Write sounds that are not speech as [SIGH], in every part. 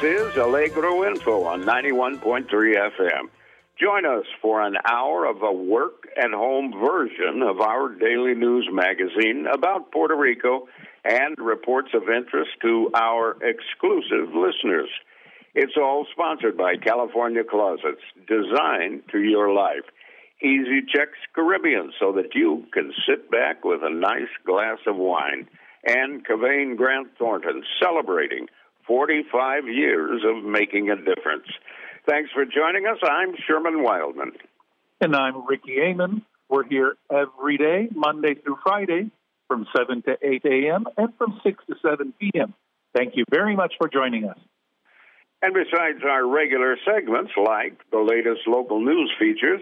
This is Allegro Info on 91.3 FM. Join us for an hour of a work at home version of our daily news magazine about Puerto Rico and reports of interest to our exclusive listeners. It's all sponsored by California Closets, designed to your life. Easy Checks Caribbean so that you can sit back with a nice glass of wine. And Kevane Grant Thornton celebrating 45 years of making a difference. Thanks for joining us. I'm Sherman Wildman. And I'm Ricky Amon. We're here every day, Monday through Friday, from 7 to 8 a.m. and from 6 to 7 p.m. Thank you very much for joining us. And besides our regular segments like the latest local news features,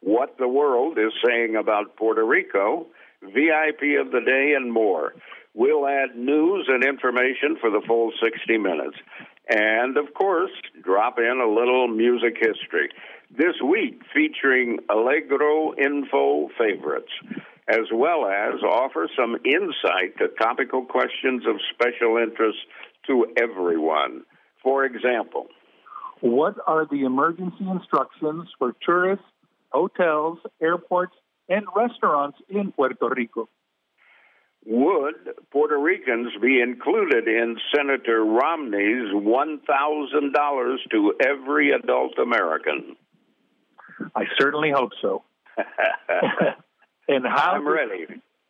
what the world is saying about Puerto Rico, VIP of the day, and more. We'll add news and information for the full 60 minutes. And of course, drop in a little music history. This week featuring Allegro Info favorites, as well as offer some insight to topical questions of special interest to everyone. For example, what are the emergency instructions for tourists, hotels, airports, and restaurants in Puerto Rico? Would Puerto Ricans be included in Senator Romney's $1,000 to every adult American? I certainly hope so. [LAUGHS] and how I'm ready.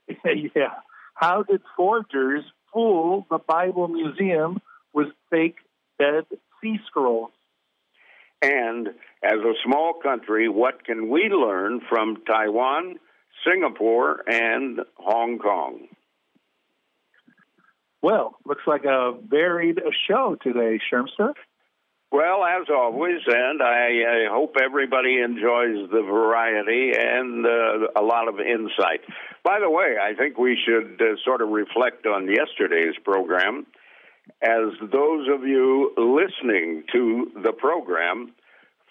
[LAUGHS] yeah. How did forgers fool the Bible Museum with fake Dead Sea Scrolls? And as a small country, what can we learn from Taiwan, Singapore, and Hong Kong? Well, looks like a varied show today, Shermster. Well, as always, and I, I, hope everybody enjoys the variety and uh, a lot of insight. By the way, I think we should uh, sort of reflect on yesterday's program. As those of you listening to the program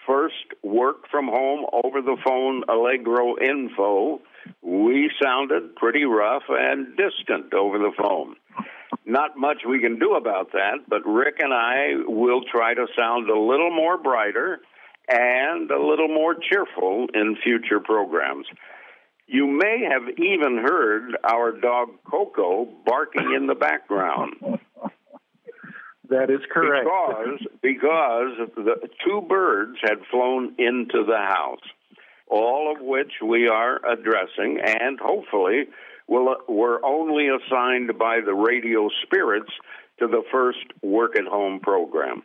first work from home over the phone Allegro info, we sounded pretty rough and distant over the phone not much we can do about that, but Rick and I will try to sound a little more brighter and a little more cheerful in future programs. You may have even heard our dog Coco barking in the background. That is correct. Because because the two birds had flown into the house, all of which we are addressing, and hopefully will, were only assigned by the radio spirits to the first work at home program.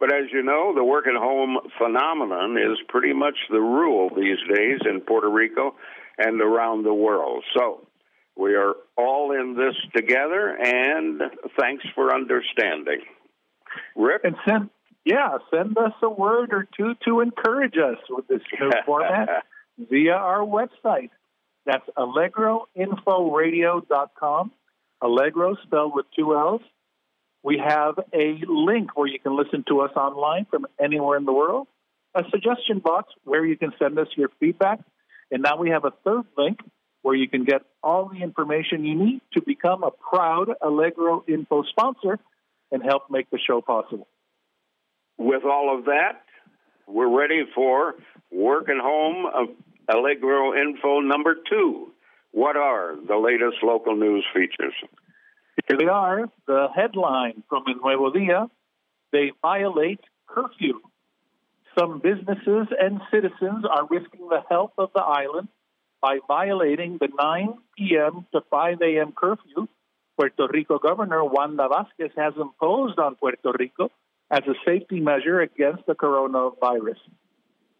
But as you know, the work at home phenomenon is pretty much the rule these days in Puerto Rico and around the world. So we are all in this together, and thanks for understanding. Rick? And send, yeah, send us a word or two to encourage us with this new [LAUGHS] format via our website, that's AllegroInfoRadio.com. Allegro spelled with two L's. We have a link where you can listen to us online from anywhere in the world, a suggestion box where you can send us your feedback, and now we have a third link where you can get all the information you need to become a proud Allegro Info sponsor and help make the show possible. With all of that, we're ready for work and home Allegro info number two. What are the latest local news features? Here they are. The headline from El Nuevo Dia they violate curfew. Some businesses and citizens are risking the health of the island by violating the 9 p.m. to 5 a.m. curfew Puerto Rico Governor Wanda Vázquez has imposed on Puerto Rico as a safety measure against the coronavirus.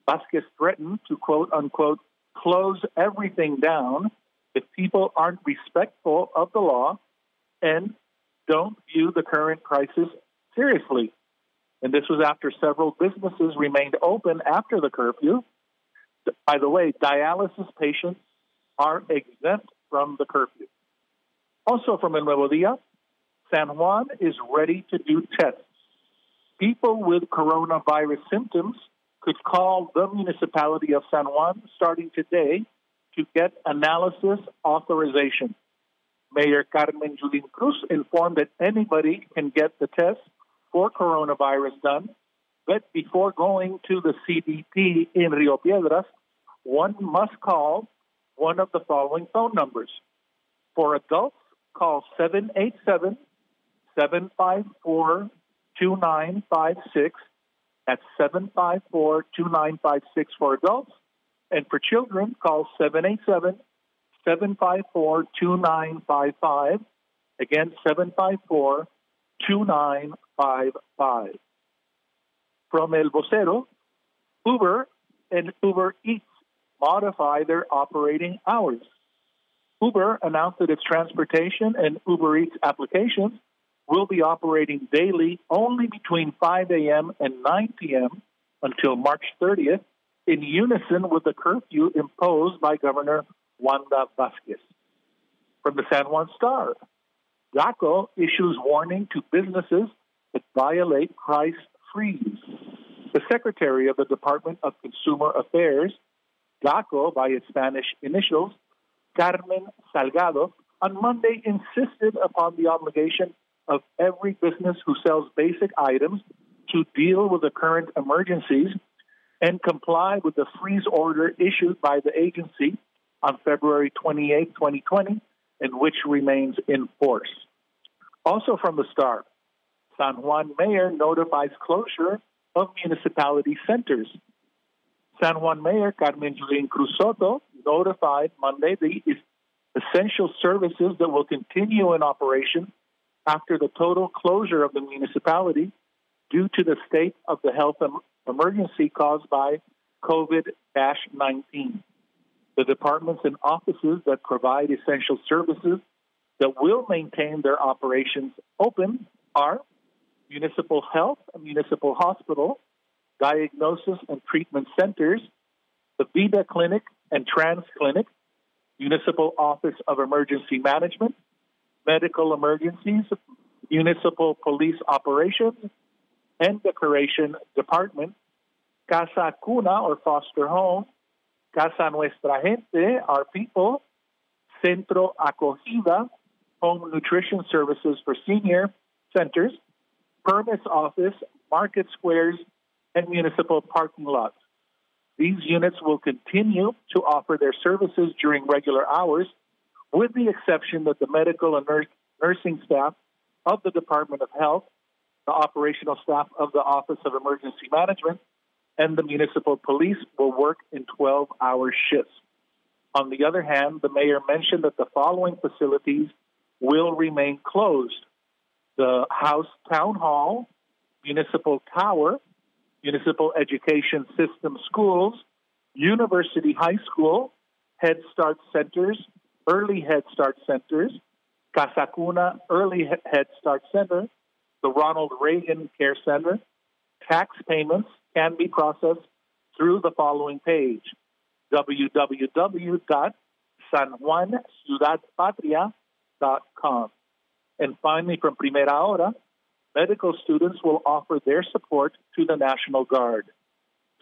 Vázquez threatened to quote unquote close everything down if people aren't respectful of the law and don't view the current crisis seriously. And this was after several businesses remained open after the curfew. By the way, dialysis patients are exempt from the curfew. Also from El Nuevo Dia, San Juan is ready to do tests. People with coronavirus symptoms could call the municipality of San Juan starting today to get analysis authorization. Mayor Carmen Yulín Cruz informed that anybody can get the test for coronavirus done, but before going to the CDP in Rio Piedras, one must call one of the following phone numbers. For adults, call 787 754 2956. That's 754 2956 for adults. And for children, call 787 754 2955. Again, 754 2955. From El Vocero, Uber and Uber Eats modify their operating hours. Uber announced that its transportation and Uber Eats applications will be operating daily only between 5 a.m. and 9 p.m. until March 30th, in unison with the curfew imposed by Governor Wanda Vázquez. From the San Juan Star, DACO issues warning to businesses that violate price freeze. The Secretary of the Department of Consumer Affairs, DACO by its Spanish initials, Carmen Salgado, on Monday insisted upon the obligation of every business who sells basic items to deal with the current emergencies and comply with the freeze order issued by the agency on February 28, 2020, and which remains in force. Also from the start, San Juan Mayor notifies closure of municipality centers. San Juan Mayor Carmen Yulín Cruz notified Monday the essential services that will continue in operation after the total closure of the municipality due to the state of the health emergency caused by COVID 19. The departments and offices that provide essential services that will maintain their operations open are municipal health, and municipal hospital, diagnosis and treatment centers, the Vida Clinic and Trans Clinic, Municipal Office of Emergency Management, Medical Emergencies, Municipal Police Operations, and Decoration Department, Casa Cuna or Foster Home, Casa Nuestra Gente, our people, Centro Acogida, Home Nutrition Services for Senior Centers, Permits Office, Market Squares, and Municipal Parking Lots. These units will continue to offer their services during regular hours, with the exception that the medical and nursing staff of the Department of Health, the operational staff of the Office of Emergency Management, and the municipal police will work in 12 hour shifts. On the other hand, the mayor mentioned that the following facilities will remain closed the House Town Hall, Municipal Tower, Municipal Education System Schools, University High School, Head Start Centers, Early Head Start Centers, Casa Cuna Early Head Start Center, the Ronald Reagan Care Center. Tax payments can be processed through the following page www.sanjuanciudadpatria.com. And finally, from Primera Hora, medical students will offer their support to the National Guard.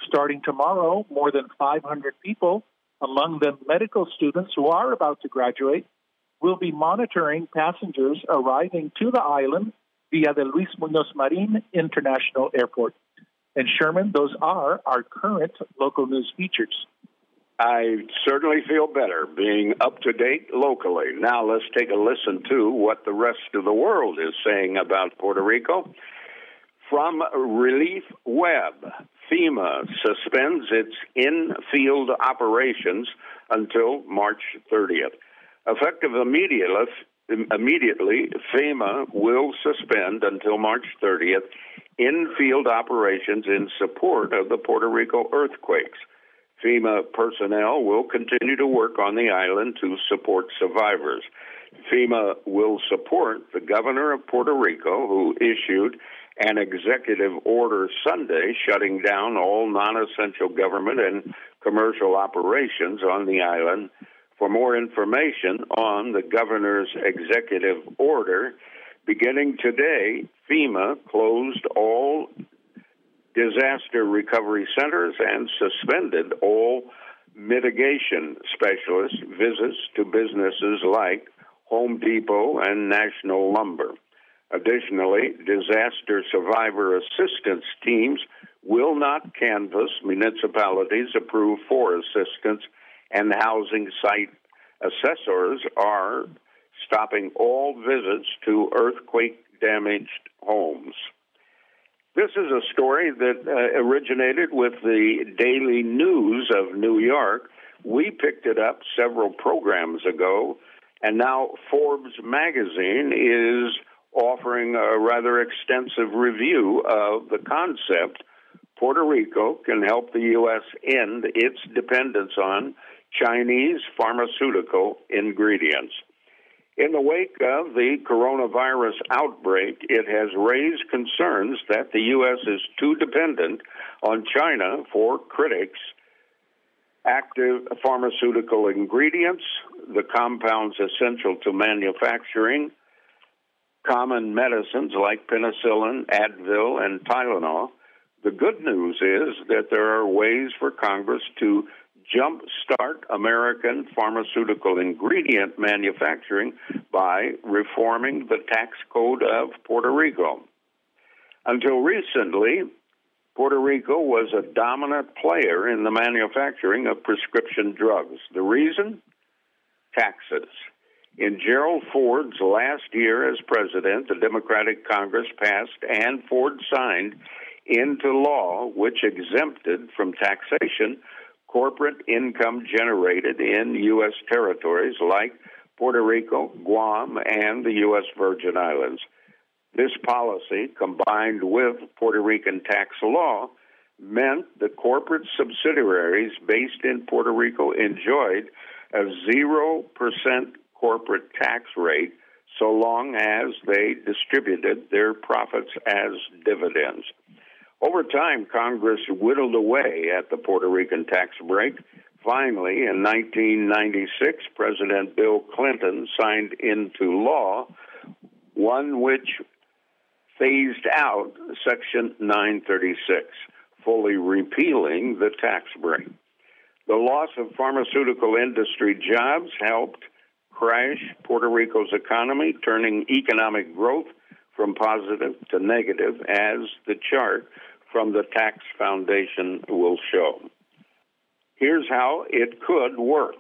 Starting tomorrow, more than 500 people, among them medical students who are about to graduate, will be monitoring passengers arriving to the island via the Luis Munoz Marin International Airport. And Sherman, those are our current local news features. I certainly feel better being up to date locally. Now let's take a listen to what the rest of the world is saying about Puerto Rico. From Relief Web, FEMA suspends its in field operations until March 30th. Effective immediately, FEMA will suspend until March 30th in field operations in support of the Puerto Rico earthquakes. FEMA personnel will continue to work on the island to support survivors. FEMA will support the governor of Puerto Rico, who issued an executive order Sunday shutting down all non essential government and commercial operations on the island. For more information on the governor's executive order, beginning today, FEMA closed all disaster recovery centers and suspended all mitigation specialist visits to businesses like Home Depot and National Lumber. Additionally, disaster survivor assistance teams will not canvass municipalities approved for assistance, and housing site assessors are stopping all visits to earthquake damaged homes. This is a story that uh, originated with the Daily News of New York. We picked it up several programs ago, and now Forbes magazine is offering a rather extensive review of the concept Puerto Rico can help the U.S. end its dependence on Chinese pharmaceutical ingredients. In the wake of the coronavirus outbreak, it has raised concerns that the U.S. is too dependent on China for critics. Active pharmaceutical ingredients, the compounds essential to manufacturing, common medicines like penicillin, Advil, and Tylenol. The good news is that there are ways for Congress to jumpstart American pharmaceutical ingredient manufacturing by reforming the tax code of Puerto Rico. Until recently, Puerto Rico was a dominant player in the manufacturing of prescription drugs. The reason? Taxes. In Gerald Ford's last year as president, the Democratic Congress passed and Ford signed into law which exempted from taxation corporate income generated in U.S. territories like Puerto Rico, Guam, and the U.S. Virgin Islands. This policy, combined with Puerto Rican tax law, meant the corporate subsidiaries based in Puerto Rico enjoyed a 0% corporate tax rate so long as they distributed their profits as dividends. Over time, Congress whittled away at the Puerto Rican tax break. Finally, in 1996, President Bill Clinton signed into law one which phased out Section 936, fully repealing the tax break. The loss of pharmaceutical industry jobs helped crash Puerto Rico's economy, turning economic growth from positive to negative, as the chart from the tax foundation will show. Here's how it could work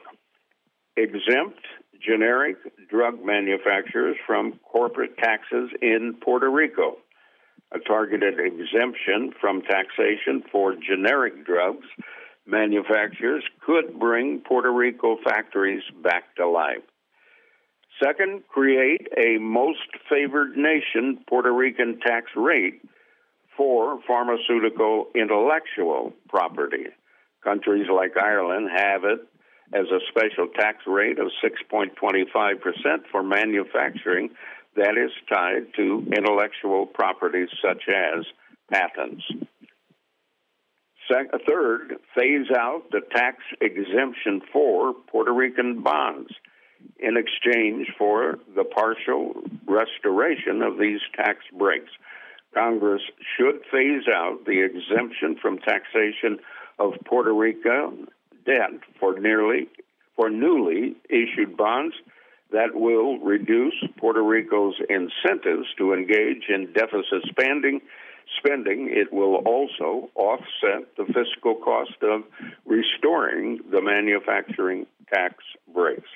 exempt generic drug manufacturers from corporate taxes in Puerto Rico. A targeted exemption from taxation for generic drugs manufacturers could bring Puerto Rico factories back to life. Second, create a most favored nation Puerto Rican tax rate for pharmaceutical intellectual property. Countries like Ireland have it as a special tax rate of 6.25% for manufacturing that is tied to intellectual property such as patents. third, phase out the tax exemption for Puerto Rican bonds in exchange for the partial restoration of these tax breaks. Congress should phase out the exemption from taxation of Puerto Rico debt for nearly for newly issued bonds that will reduce Puerto Rico's incentives to engage in deficit spending spending it will also offset the fiscal cost of restoring the manufacturing tax breaks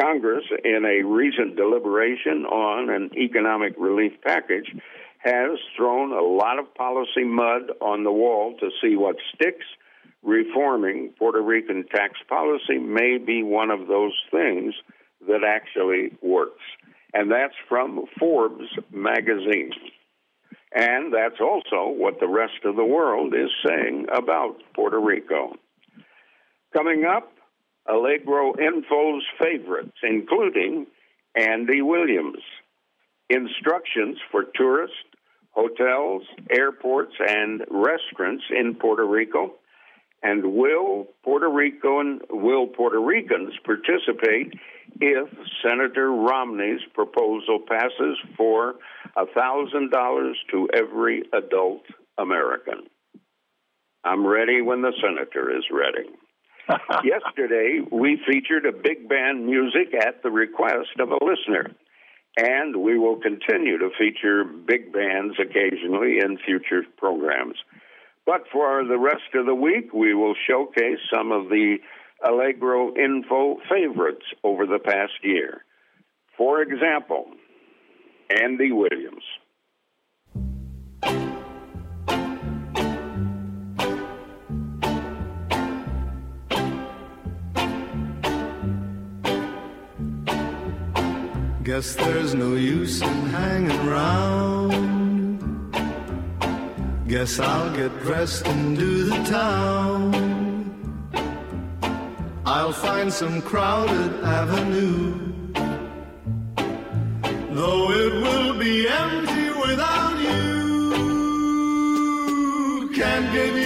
Congress in a recent deliberation on an economic relief package has thrown a lot of policy mud on the wall to see what sticks. Reforming Puerto Rican tax policy may be one of those things that actually works. And that's from Forbes magazine. And that's also what the rest of the world is saying about Puerto Rico. Coming up, Allegro Info's favorites, including Andy Williams. Instructions for tourists hotels, airports, and restaurants in Puerto Rico? And will Puerto Rican will Puerto Ricans participate if Senator Romney's proposal passes for thousand dollars to every adult American? I'm ready when the senator is ready. [LAUGHS] Yesterday, we featured a big band music at the request of a listener. and we will continue to feature big bands occasionally in future programs. But for the rest of the week, we will showcase some of the Allegro Info favorites over the past year. For example, Andy Williams. Guess there's no use in hanging around. Guess I'll get dressed and do the town. I'll find some crowded avenue. Though it will be empty without you. Can't get used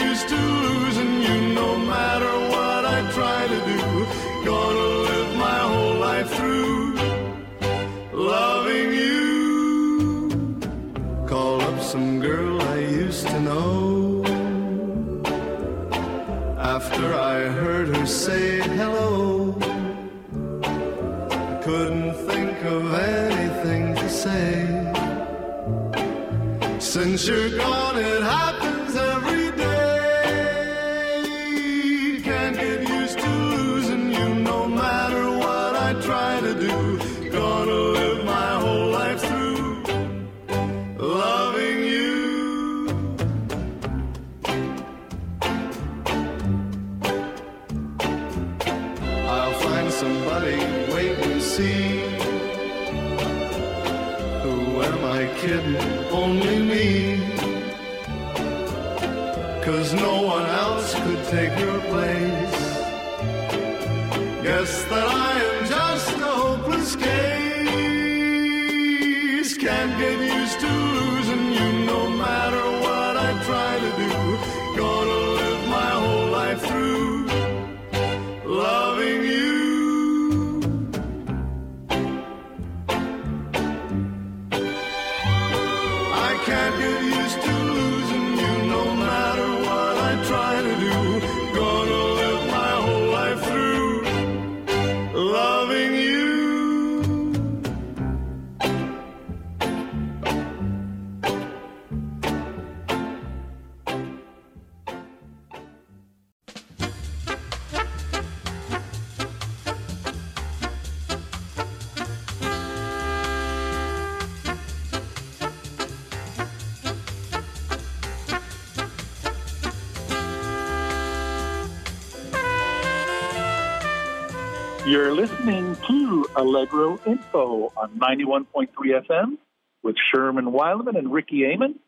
You're listening to Allegro Info on 91.3 FM with Sherman Wildman and Ricky Amon.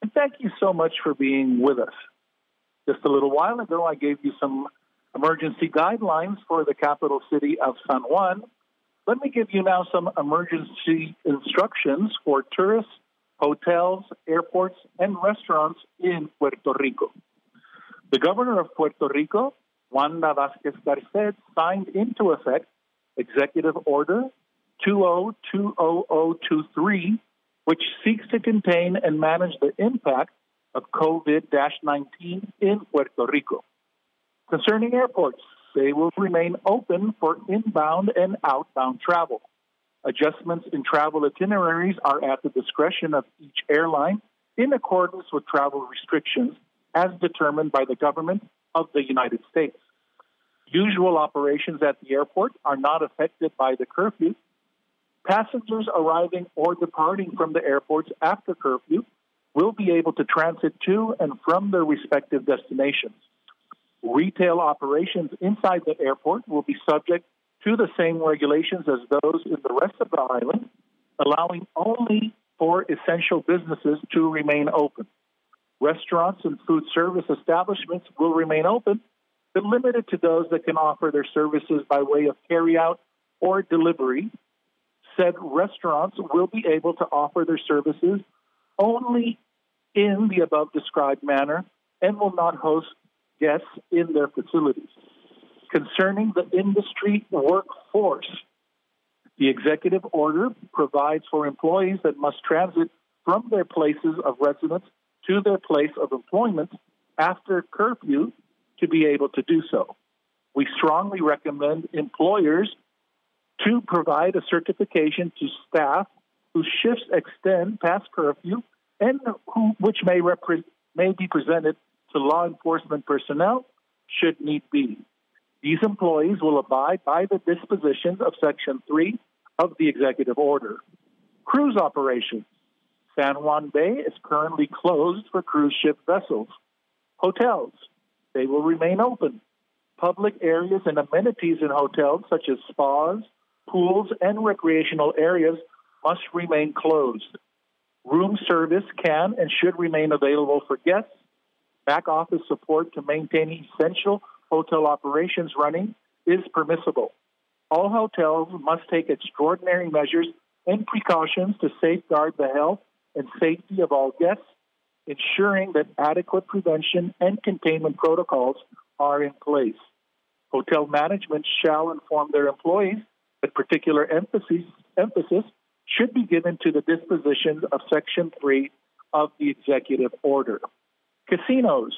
And thank you so much for being with us. Just a little while ago, I gave you some emergency guidelines for the capital city of San Juan. Let me give you now some emergency instructions for tourists, hotels, airports, and restaurants in Puerto Rico. The governor of Puerto Rico, Wanda Vázquez Garced, signed into effect Executive Order 202023, which seeks to contain and manage the impact of COVID 19 in Puerto Rico. Concerning airports, they will remain open for inbound and outbound travel. Adjustments in travel itineraries are at the discretion of each airline in accordance with travel restrictions as determined by the government of the United States. Usual operations at the airport are not affected by the curfew. Passengers arriving or departing from the airports after curfew will be able to transit to and from their respective destinations. Retail operations inside the airport will be subject to the same regulations as those in the rest of the island, allowing only for essential businesses to remain open. Restaurants and food service establishments will remain open, but limited to those that can offer their services by way of carryout or delivery. Said restaurants will be able to offer their services only in the above described manner and will not host guests in their facilities. Concerning the industry workforce, the executive order provides for employees that must transit from their places of residence to their place of employment after curfew to be able to do so. We strongly recommend employers to provide a certification to staff whose shifts extend past curfew and who, which may, repre- may be presented to law enforcement personnel should need be. These employees will abide by the dispositions of Section 3 of the executive order. Cruise operations. San Juan Bay is currently closed for cruise ship vessels. Hotels. They will remain open. Public areas and amenities in hotels, such as spas, pools, and recreational areas, must remain closed. Room service can and should remain available for guests. Back office support to maintain essential hotel operations running is permissible. All hotels must take extraordinary measures and precautions to safeguard the health and safety of all guests, ensuring that adequate prevention and containment protocols are in place. Hotel management shall inform their employees that particular emphasis, emphasis should be given to the dispositions of Section 3 of the executive order. Casinos,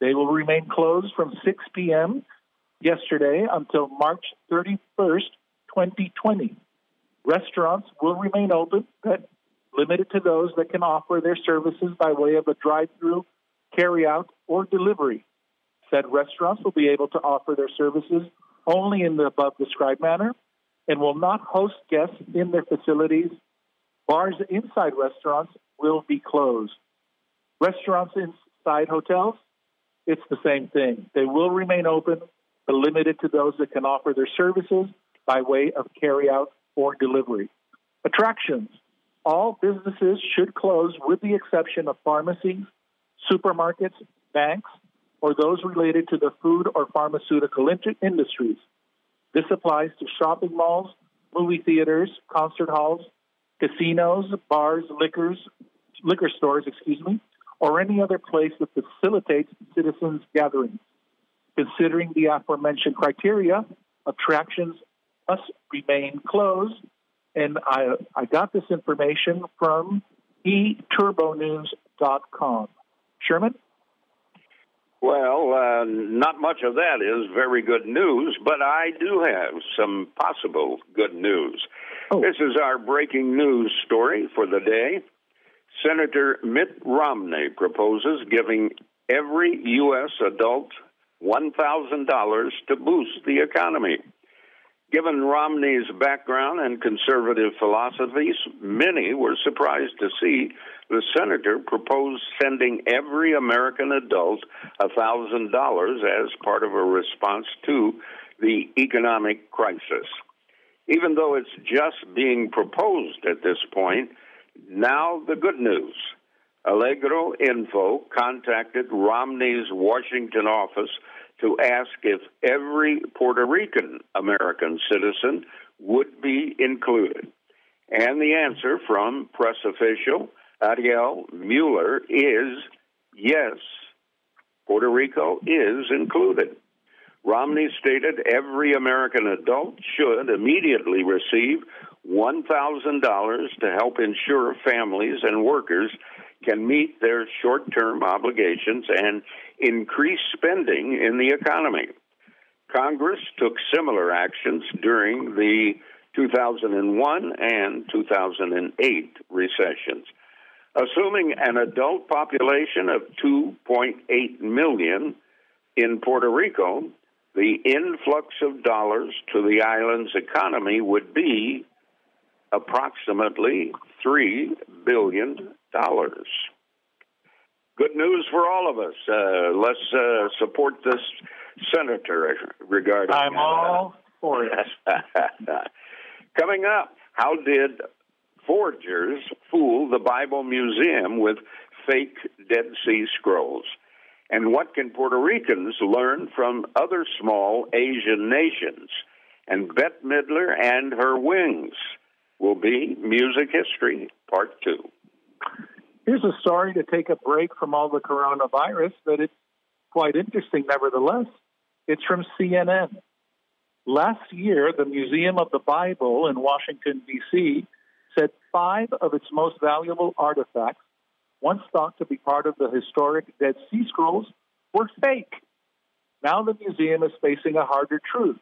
they will remain closed from 6 p.m. yesterday until March 31st, 2020. Restaurants will remain open, but limited to those that can offer their services by way of a drive through, carry out, or delivery. Said restaurants will be able to offer their services only in the above described manner and will not host guests in their facilities. Bars inside restaurants will be closed. Restaurants inside hotels, it's the same thing. They will remain open, but limited to those that can offer their services by way of carry out or delivery. Attractions. All businesses should close with the exception of pharmacies, supermarkets, banks, or those related to the food or pharmaceutical industries. This applies to shopping malls, movie theaters, concert halls, casinos, bars, liquors, liquor stores, excuse me, or any other place that facilitates citizens' gatherings. Considering the aforementioned criteria, attractions must remain closed. And I, I got this information from eturbonews.com. Sherman? Well, uh, not much of that is very good news, but I do have some possible good news. Oh. This is our breaking news story for the day. Senator Mitt Romney proposes giving every U.S. adult $1,000 to boost the economy. Given Romney's background and conservative philosophies, many were surprised to see the senator propose sending every American adult $1,000 as part of a response to the economic crisis. Even though it's just being proposed at this point, now the good news. Allegro Info contacted Romney's Washington office to ask if every Puerto Rican American citizen would be included. And the answer from press official Ariel Mueller is yes, Puerto Rico is included. Romney stated every American adult should immediately receive $1,000 to help ensure families and workers can meet their short term obligations and increase spending in the economy. Congress took similar actions during the 2001 and 2008 recessions. Assuming an adult population of 2.8 million in Puerto Rico, the influx of dollars to the island's economy would be approximately $3 billion. Good news for all of us. Uh, let's uh, support this senator regarding. I'm all for it. [LAUGHS] Coming up, how did forgers fool the Bible Museum with fake Dead Sea Scrolls? And what can Puerto Ricans learn from other small Asian nations? And Bette Midler and her wings will be Music History Part 2. Here's a story to take a break from all the coronavirus, but it's quite interesting nevertheless. It's from CNN. Last year, the Museum of the Bible in Washington, D.C., said five of its most valuable artifacts, once thought to be part of the historic Dead Sea Scrolls, were fake. Now the museum is facing a harder truth.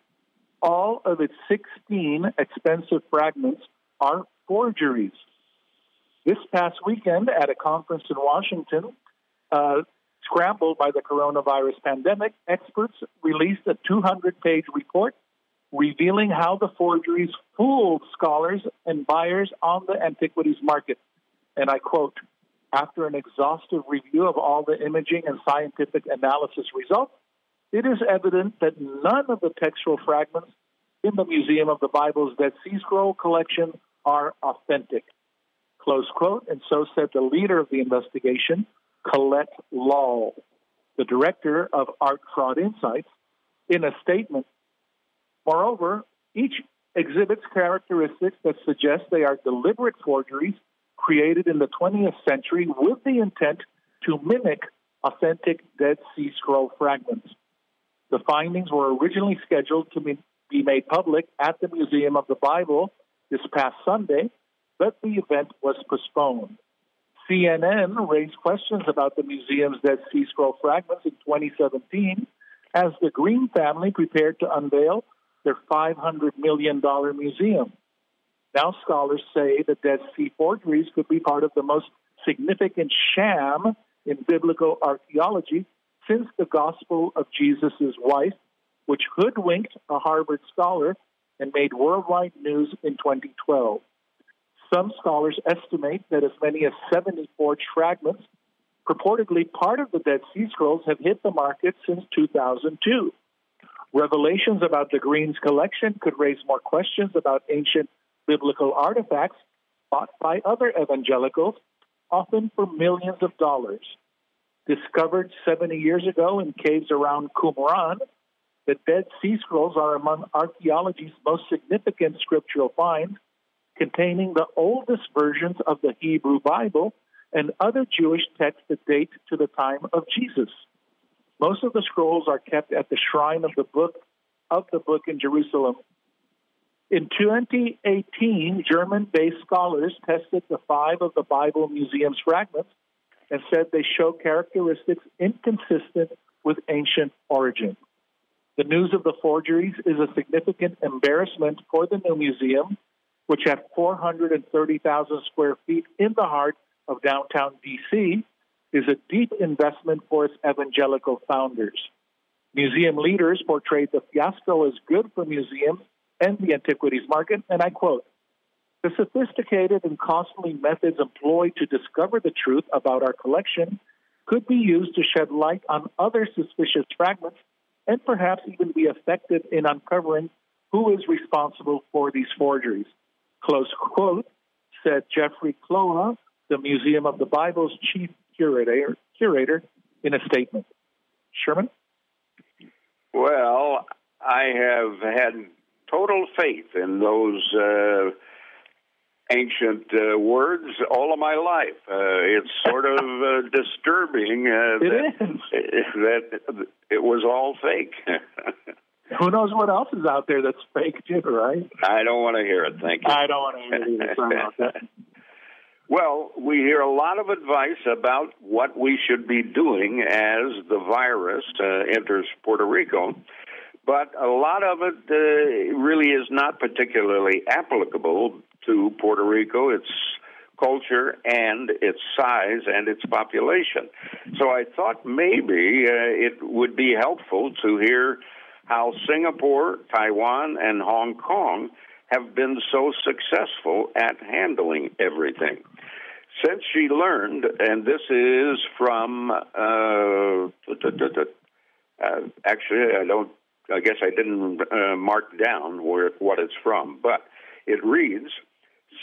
All of its 16 expensive fragments are forgeries. This past weekend at a conference in Washington, uh, scrambled by the coronavirus pandemic, experts released a 200 page report revealing how the forgeries fooled scholars and buyers on the antiquities market. And I quote After an exhaustive review of all the imaging and scientific analysis results, it is evident that none of the textual fragments in the Museum of the Bible's Dead Sea Scroll collection are authentic. Close quote. And so said the leader of the investigation, Colette Loll, the director of Art Fraud Insights, in a statement. Moreover, each exhibits characteristics that suggest they are deliberate forgeries created in the 20th century with the intent to mimic authentic Dead Sea Scroll fragments. The findings were originally scheduled to be made public at the Museum of the Bible this past Sunday, but the event was postponed. CNN raised questions about the museum's Dead Sea Scroll fragments in 2017 as the Green family prepared to unveil their $500 million museum. Now, scholars say the Dead Sea forgeries could be part of the most significant sham in biblical archaeology since the Gospel of Jesus' wife, which hoodwinked a Harvard scholar and made worldwide news in 2012. Some scholars estimate that as many as 70 forged fragments, purportedly part of the Dead Sea Scrolls, have hit the market since 2002. Revelations about the Green's collection could raise more questions about ancient biblical artifacts bought by other evangelicals, often for millions of dollars. Discovered 70 years ago in caves around Qumran, the Dead Sea Scrolls are among archaeology's most significant scriptural finds, containing the oldest versions of the Hebrew Bible and other Jewish texts that date to the time of Jesus. Most of the scrolls are kept at the shrine of the book of the book in Jerusalem. In 2018, German-based scholars tested the five of the Bible Museum's fragments and said they show characteristics inconsistent with ancient origin. The news of the forgeries is a significant embarrassment for the new museum, which at 430,000 square feet in the heart of downtown DC is a deep investment for its evangelical founders. Museum leaders portrayed the fiasco as good for museums and the antiquities market, and I quote, the sophisticated and costly methods employed to discover the truth about our collection could be used to shed light on other suspicious fragments and perhaps even be effective in uncovering who is responsible for these forgeries. Close quote, said Jeffrey Kloha, the Museum of the Bible's chief curator, curator in a statement. Sherman? Well, I have had total faith in those uh, ancient uh, words all of my life. Uh, it's sort of uh, [LAUGHS] disturbing uh, that, [LAUGHS] that it was all fake. [LAUGHS] Who knows what else is out there that's fake too, right? I don't want to hear it. Thank you. I don't want to hear it. Sorry about that. [LAUGHS] Well, we hear a lot of advice about what we should be doing as the virus uh, enters Puerto Rico, but a lot of it uh, really is not particularly applicable to Puerto Rico, its culture, and its size and its population. So I thought maybe uh, it would be helpful to hear how Singapore, Taiwan, and Hong Kong have been so successful at handling everything. Since she learned, and this is from, uh, uh, actually, I don't, I guess I didn't uh, mark down where what it's from, but it reads,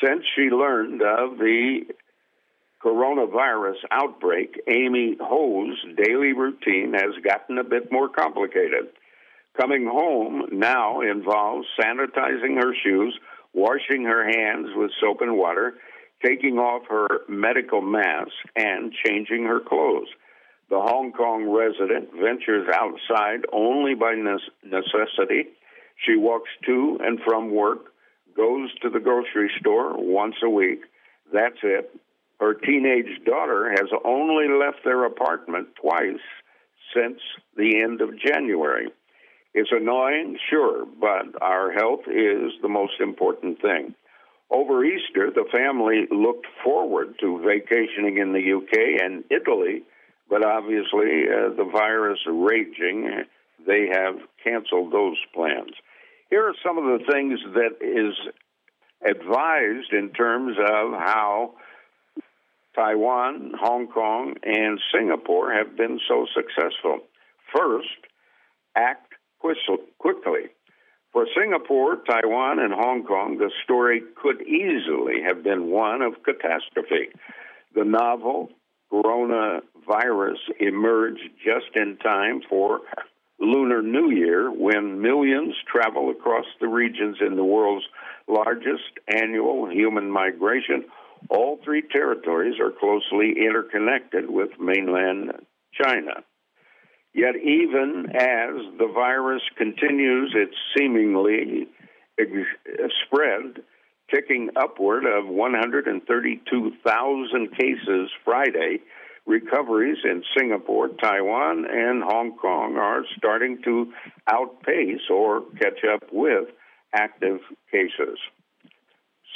since she learned of the coronavirus outbreak, Amy Ho's daily routine has gotten a bit more complicated. Coming home now involves sanitizing her shoes, washing her hands with soap and water, taking off her medical mask, and changing her clothes. The Hong Kong resident ventures outside only by necessity. She walks to and from work, goes to the grocery store once a week. That's it. Her teenage daughter has only left their apartment twice since the end of January. It's annoying, sure, but our health is the most important thing. Over Easter, the family looked forward to vacationing in the UK and Italy, but obviously uh, the virus raging, they have canceled those plans. Here are some of the things that is advised in terms of how Taiwan, Hong Kong, and Singapore have been so successful. First, act quickly. For Singapore, Taiwan, and Hong Kong, the story could easily have been one of catastrophe. The novel coronavirus emerged just in time for Lunar New Year when millions travel across the regions in the world's largest annual human migration. All three territories are closely interconnected with mainland China. Yet, even as the virus continues its seemingly spread, ticking upward of 132,000 cases Friday, recoveries in Singapore, Taiwan, and Hong Kong are starting to outpace or catch up with active cases.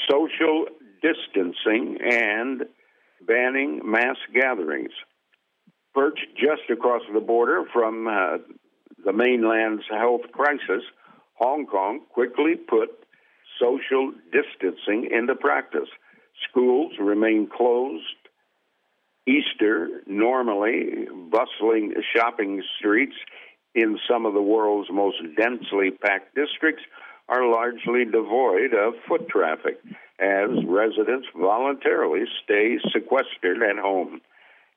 Social distancing and banning mass gatherings perched just across the border from uh, the mainland's health crisis, Hong Kong quickly put social distancing into practice. Schools remain closed. Easter, normally bustling shopping streets in some of the world's most densely packed districts, are largely devoid of foot traffic as residents voluntarily stay sequestered at home.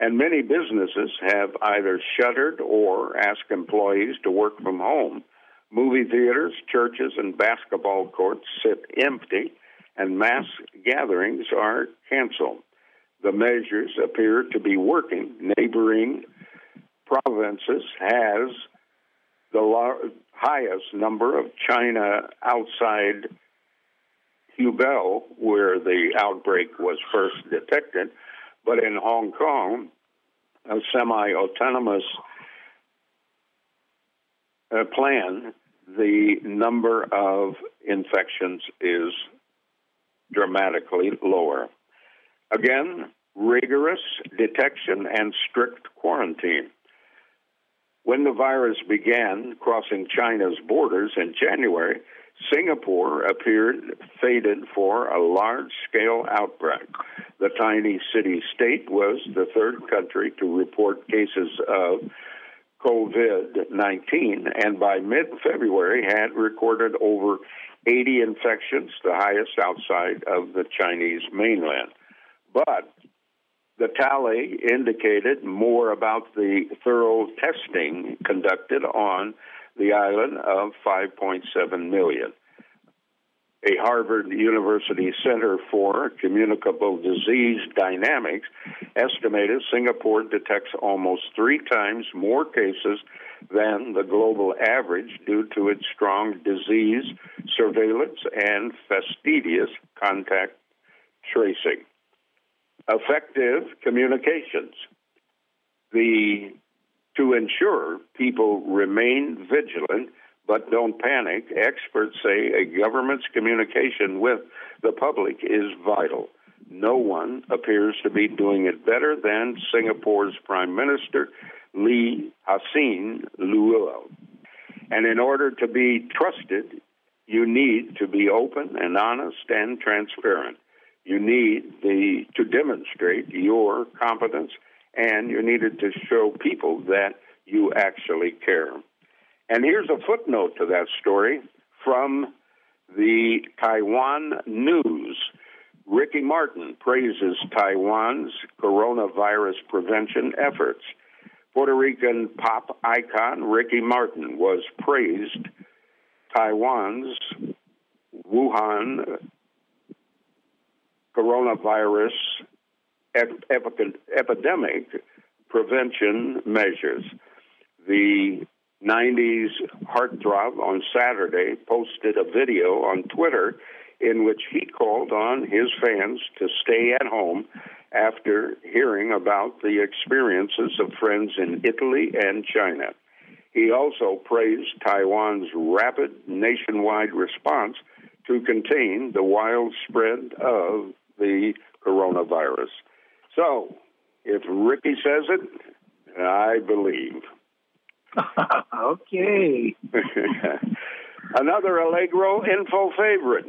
And many businesses have either shuttered or asked employees to work from home. Movie theaters, churches, and basketball courts sit empty, and mass gatherings are canceled. The measures appear to be working. Neighboring provinces has the highest number of China outside Hubei, where the outbreak was first detected, but in Hong Kong, a semi autonomous uh, plan, the number of infections is dramatically lower. Again, rigorous detection and strict quarantine. When the virus began crossing China's borders in January, Singapore appeared fated for a large scale outbreak. The tiny city state was the third country to report cases of COVID 19, and by mid February had recorded over 80 infections, the highest outside of the Chinese mainland. But the tally indicated more about the thorough testing conducted on the island of 5.7 million. A Harvard University Center for Communicable Disease Dynamics estimated Singapore detects almost three times more cases than the global average due to its strong disease surveillance and fastidious contact tracing. Effective communications. The to ensure people remain vigilant but don't panic, experts say a government's communication with the public is vital. No one appears to be doing it better than Singapore's Prime Minister, Lee Hsien Loong. And in order to be trusted, you need to be open and honest and transparent. You need the, to demonstrate your competence and you needed to show people that you actually care. And here's a footnote to that story from the Taiwan News. Ricky Martin praises Taiwan's coronavirus prevention efforts. Puerto Rican pop icon Ricky Martin was praised Taiwan's Wuhan coronavirus ep- epidemic prevention measures. The 90s heartthrob on Saturday posted a video on Twitter in which he called on his fans to stay at home after hearing about the experiences of friends in Italy and China. He also praised Taiwan's rapid nationwide response to contain the wild spread of the coronavirus. So, if Ricky says it, I believe. [LAUGHS] okay. [LAUGHS] Another Allegro info favorite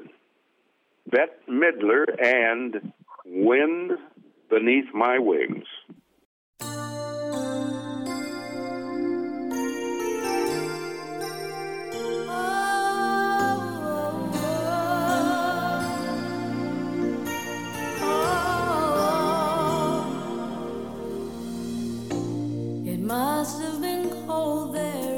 Bette Midler and Wind Beneath My Wings. It must have been cold there.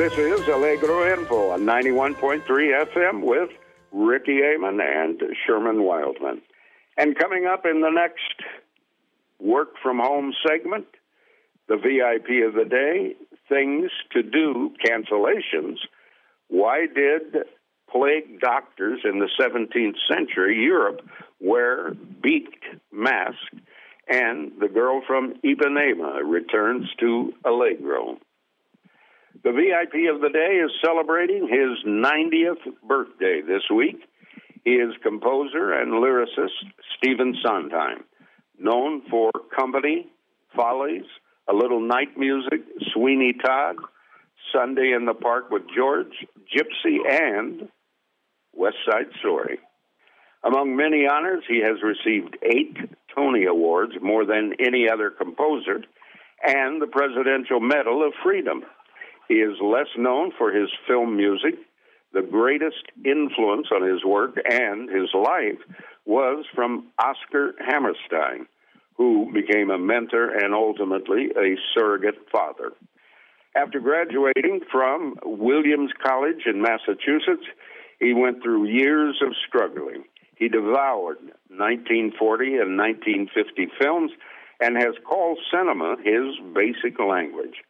This is Allegro Info on 91.3 FM with Ricky Amon and Sherman Wildman. And coming up in the next work from home segment, the VIP of the day, things to do, cancellations. Why did plague doctors in the 17th century Europe wear beaked masks? And the girl from Ipanema returns to Allegro. The VIP of the day is celebrating his 90th birthday this week. He is composer and lyricist Stephen Sondheim, known for Company, Follies, A Little Night Music, Sweeney Todd, Sunday in the Park with George, Gypsy, and West Side Story. Among many honors, he has received eight Tony Awards, more than any other composer, and the Presidential Medal of Freedom. He is less known for his film music. The greatest influence on his work and his life was from Oscar Hammerstein, who became a mentor and ultimately a surrogate father. After graduating from Williams College in Massachusetts, he went through years of struggling. He devoured 1940 and 1950 films and has called cinema his basic language.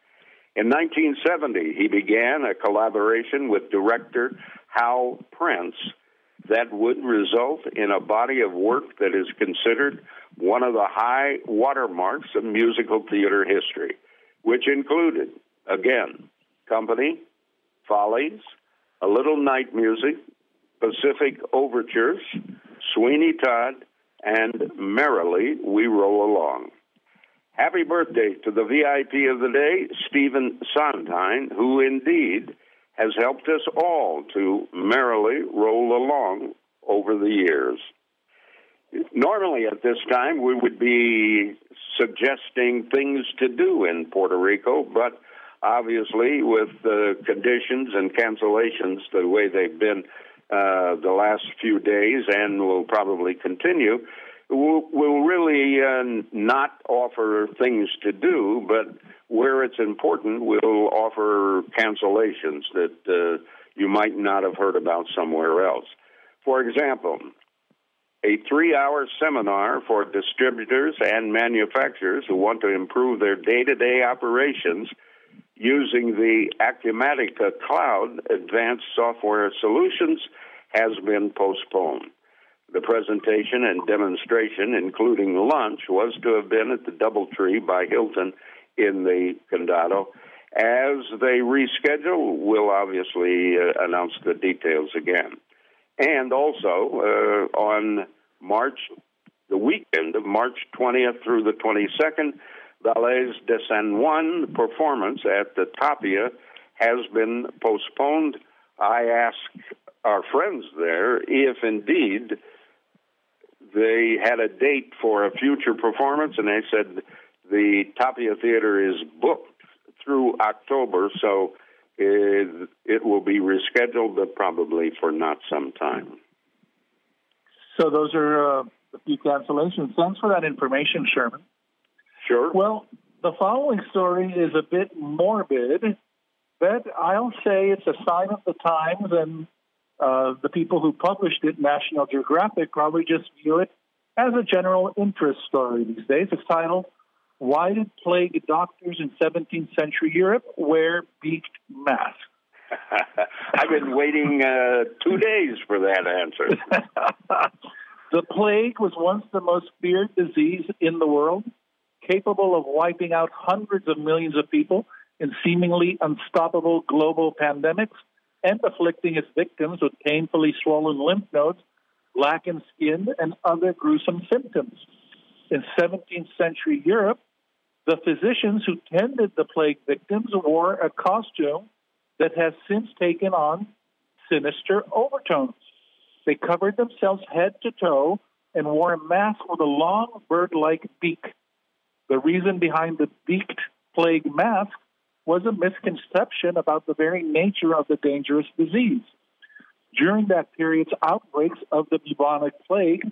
In 1970, he began a collaboration with director Hal Prince that would result in a body of work that is considered one of the high watermarks of musical theater history, which included, again, Company, Follies, A Little Night Music, Pacific Overtures, Sweeney Todd, and Merrily We Roll Along. Happy birthday to the VIP of the day, Stephen Sondheim, who indeed has helped us all to merrily roll along over the years. Normally, at this time, we would be suggesting things to do in Puerto Rico, but obviously, with the conditions and cancellations the way they've been uh, the last few days and will probably continue, we'll, we'll really uh, not offer things to do, but where it's important, we'll offer cancellations that uh, you might not have heard about somewhere else. For example, a three hour seminar for distributors and manufacturers who want to improve their day to day operations using the Acumatica Cloud Advanced Software Solutions has been postponed. The presentation and demonstration, including lunch, was to have been at the Doubletree by Hilton in the Condado. As they reschedule, we'll obviously uh, announce the details again. And also uh, on March, the weekend of March 20th through the 22nd, Ballets de San Juan performance at the Tapia has been postponed. I ask our friends there if indeed they had a date for a future performance, and they said the Tapia Theater is booked through October, so it, it will be rescheduled, but probably for not some time. So those are uh, a few cancellations. Thanks for that information, Sherman. Sure. Well, the following story is a bit morbid, but I'll say it's a sign of the times and uh, the people who published it, National Geographic, probably just view it as a general interest story these days. It's titled, Why Did Plague Doctors in 17th Century Europe Wear Beaked Masks? [LAUGHS] I've been waiting uh, two days for that answer. [LAUGHS] the plague was once the most feared disease in the world, capable of wiping out hundreds of millions of people in seemingly unstoppable global pandemics and afflicting its victims with painfully swollen lymph nodes, blackened skin, and other gruesome symptoms. In 17th century Europe, the physicians who tended the plague victims wore a costume that has since taken on sinister overtones. They covered themselves head to toe and wore a mask with a long bird like beak. The reason behind the beaked plague mask was a misconception about the very nature of the dangerous disease. During that period's outbreaks of the bubonic plague,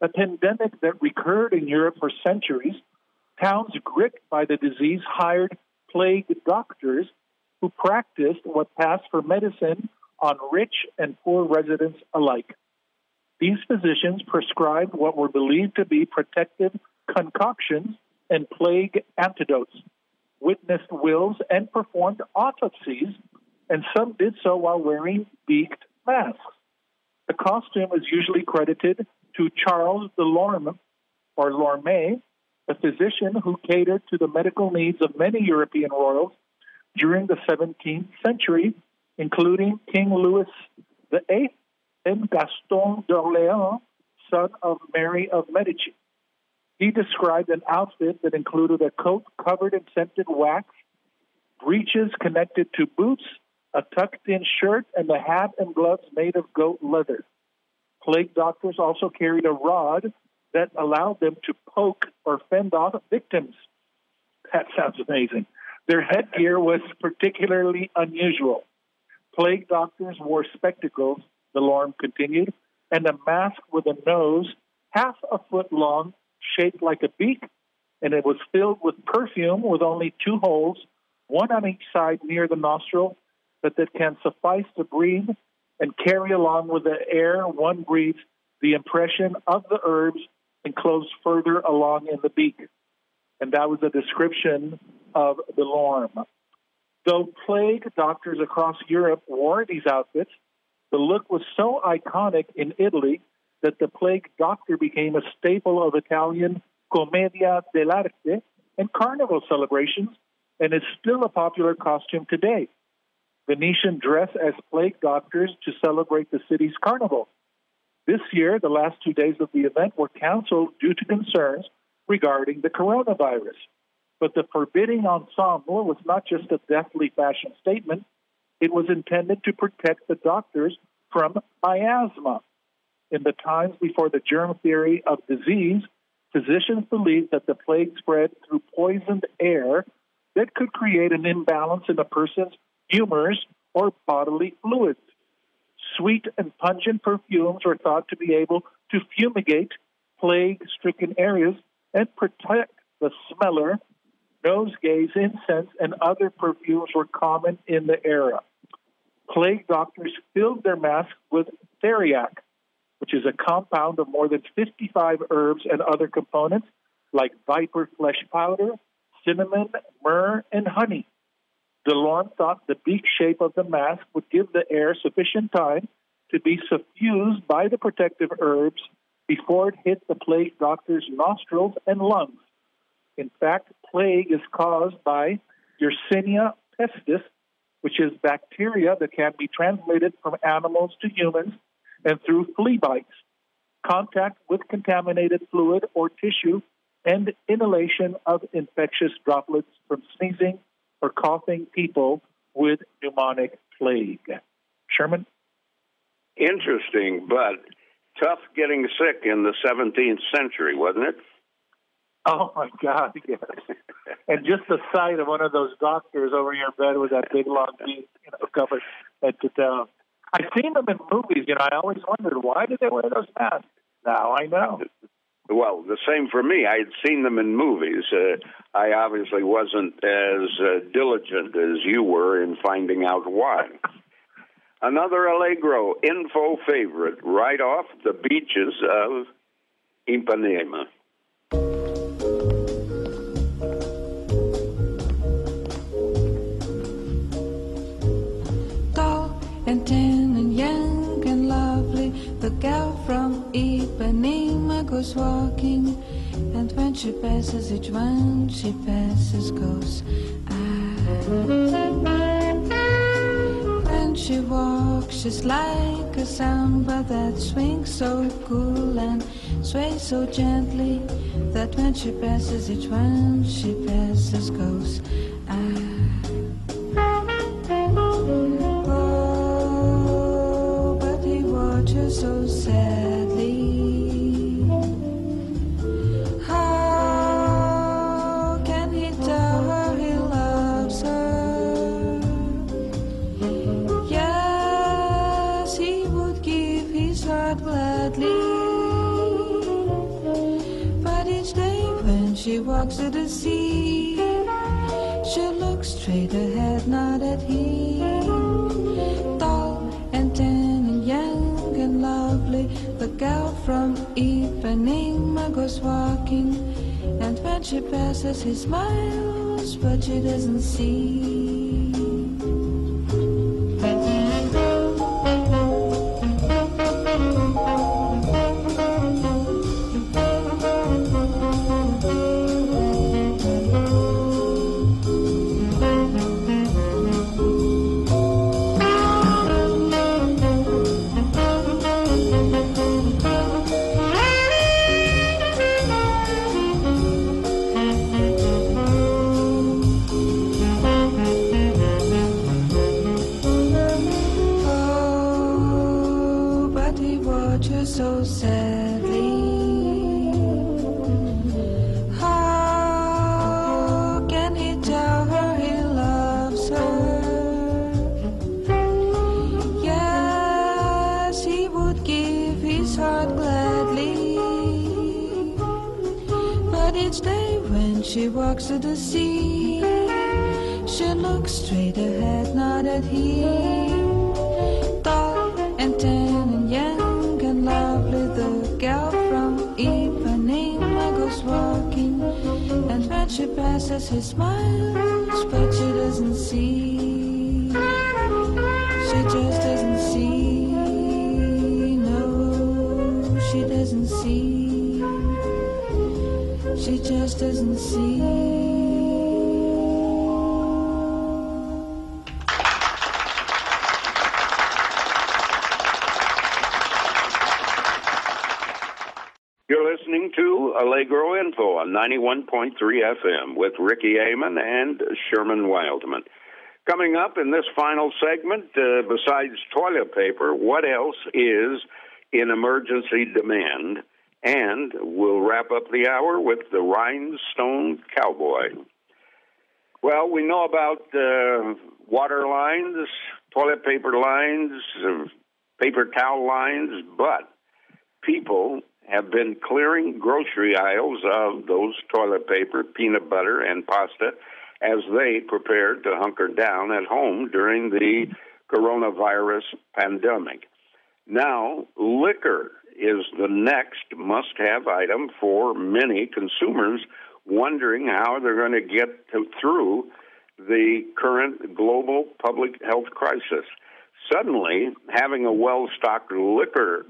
a pandemic that recurred in Europe for centuries, towns gripped by the disease hired plague doctors who practiced what passed for medicine on rich and poor residents alike. These physicians prescribed what were believed to be protective concoctions and plague antidotes, witnessed wills, and performed autopsies, and some did so while wearing beaked masks. The costume is usually credited to Charles de Lorme or Lorme, a physician who catered to the medical needs of many European royals during the 17th century, including King Louis VIII and Gaston d'Orléans, son of Mary of Medici. He described an outfit that included a coat covered in scented wax, breeches connected to boots, a tucked in shirt, and a hat and gloves made of goat leather. Plague doctors also carried a rod that allowed them to poke or fend off victims. That sounds amazing. Their headgear was particularly unusual. Plague doctors wore spectacles, de Lorme continued, and a mask with a nose half a foot long, shaped like a beak, and it was filled with perfume with only two holes, one on each side near the nostril, but that can suffice to breathe and carry along with the air one breathes the impression of the herbs enclosed further along in the beak. And that was a description of de Lorme. Though plague doctors across Europe wore these outfits, the look was so iconic in Italy that the plague doctor became a staple of Italian commedia dell'arte and carnival celebrations and is still a popular costume today. Venetian dress as plague doctors to celebrate the city's carnival. This year, the last two days of the event were canceled due to concerns regarding the coronavirus. But the forbidding ensemble was not just a deathly fashion statement, it was intended to protect the doctors from miasma. In the times before the germ theory of disease, physicians believed that the plague spread through poisoned air that could create an imbalance in a person's humors or bodily fluids. Sweet and pungent perfumes were thought to be able to fumigate plague stricken areas and protect the smeller. Nosegays, incense, and other perfumes were common in the era. Plague doctors filled their masks with theriac, which is a compound of more than 55 herbs and other components like viper flesh powder, cinnamon, myrrh, and honey. DeLorme thought the beak shape of the mask would give the air sufficient time to be suffused by the protective herbs before it hit the plague doctor's nostrils and lungs. In fact, plague is caused by Yersinia pestis, which is bacteria that can be transmitted from animals to humans and through flea bites, contact with contaminated fluid or tissue, and inhalation of infectious droplets from sneezing or coughing people with pneumonic plague. Sherman? Interesting, but tough getting sick in the 17th century, wasn't it? Oh my God, yes. and just the sight of one of those doctors over your bed with that big long beak, you know, covered head to toe. I've seen them in movies, you know, I always wondered why did they wear those masks? Now I know. Well, the same for me. I had seen them in movies. Uh, I obviously wasn't as uh, diligent as you were in finding out why. Another Allegro info favorite right off the beaches of Ipanema. Goes walking. And when she passes, each one she passes goes. Ah. When she walks, she's like a samba that swings so cool and sways so gently that when she passes, each one she passes goes. Ah. He smiles, but she doesn't see. Passes, he smiles, but she doesn't see. She just doesn't see. No, she doesn't see. She just doesn't see. 91.3 FM with Ricky Amon and Sherman Wildman. Coming up in this final segment, uh, besides toilet paper, what else is in emergency demand? And we'll wrap up the hour with the Rhinestone Cowboy. Well, we know about uh, water lines, toilet paper lines, uh, paper towel lines, but people have been clearing grocery aisles of those toilet paper, peanut butter, and pasta as they prepared to hunker down at home during the coronavirus pandemic. Now, liquor is the next must have item for many consumers wondering how they're going to get through the current global public health crisis. Suddenly, having a well stocked liquor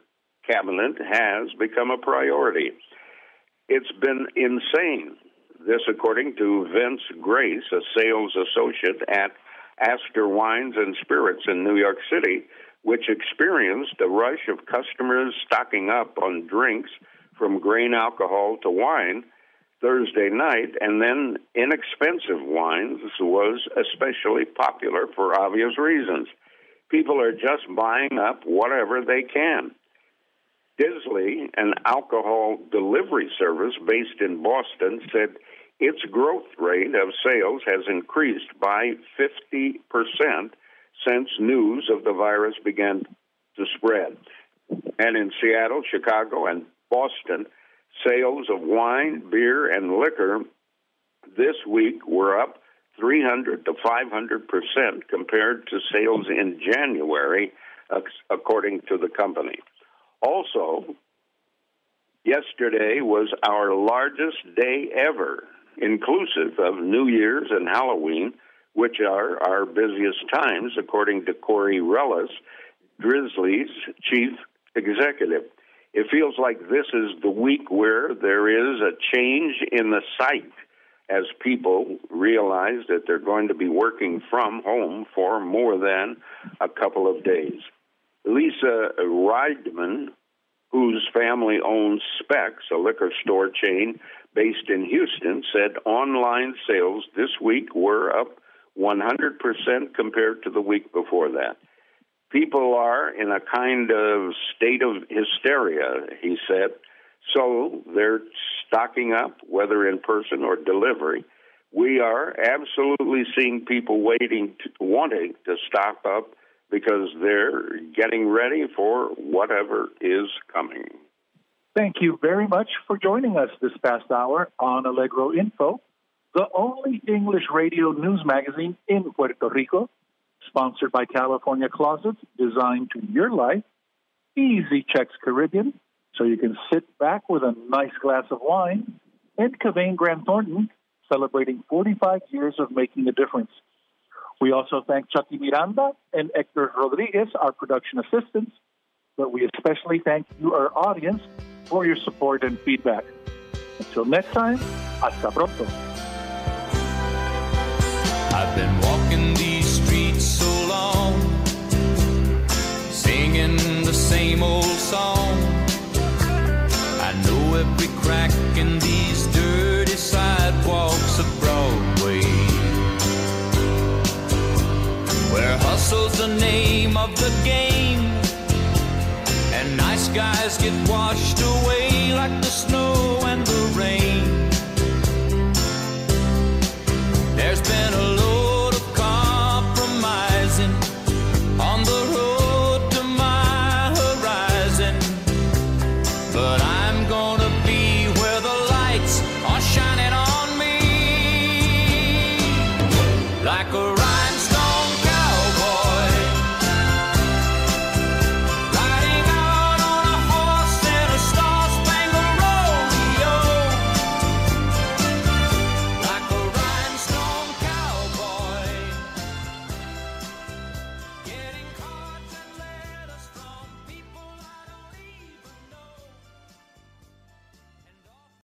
cabinet has become a priority. It's been insane. This, according to Vince Grace, a sales associate at Astor Wines and Spirits in New York City, which experienced a rush of customers stocking up on drinks from grain alcohol to wine Thursday night, and then inexpensive wines was especially popular for obvious reasons. People are just buying up whatever they can. Drizly, an alcohol delivery service based in Boston, said its growth rate of sales has increased by 50% since news of the virus began to spread. And in Seattle, Chicago, and Boston, sales of wine, beer, and liquor this week were up 300 to 500 percent compared to sales in January, according to the company. Also, yesterday was our largest day ever, inclusive of New Year's and Halloween, which are our busiest times, according to Cory Rellas, Drizly's chief executive. It feels like this is the week where there is a change in the sight as people realize that they're going to be working from home for more than a couple of days. Lisa Reidman, whose family owns Specs, a liquor store chain based in Houston, said online sales this week were up 100% compared to the week before that. People are in a kind of state of hysteria, he said, so they're stocking up, whether in person or delivery. We are absolutely seeing people waiting, to, wanting to stock up because they're getting ready for whatever is coming. Thank you very much for joining us this past hour on Allegro Info. the only English radio news magazine in Puerto Rico, sponsored by California Closets, designed to your life. Easy Checks Caribbean, so you can sit back with a nice glass of wine. And Kevane Grant Thornton, celebrating 45 years of making a difference. We also thank Chucky Miranda and Hector Rodriguez, our production assistants, but we especially thank you, our audience, for your support and feedback. Until next time, hasta pronto. I've been walking these streets so long, singing the same old song. I know every crack the name of the game. And nice guys get washed away like the snow and the rain. There's been a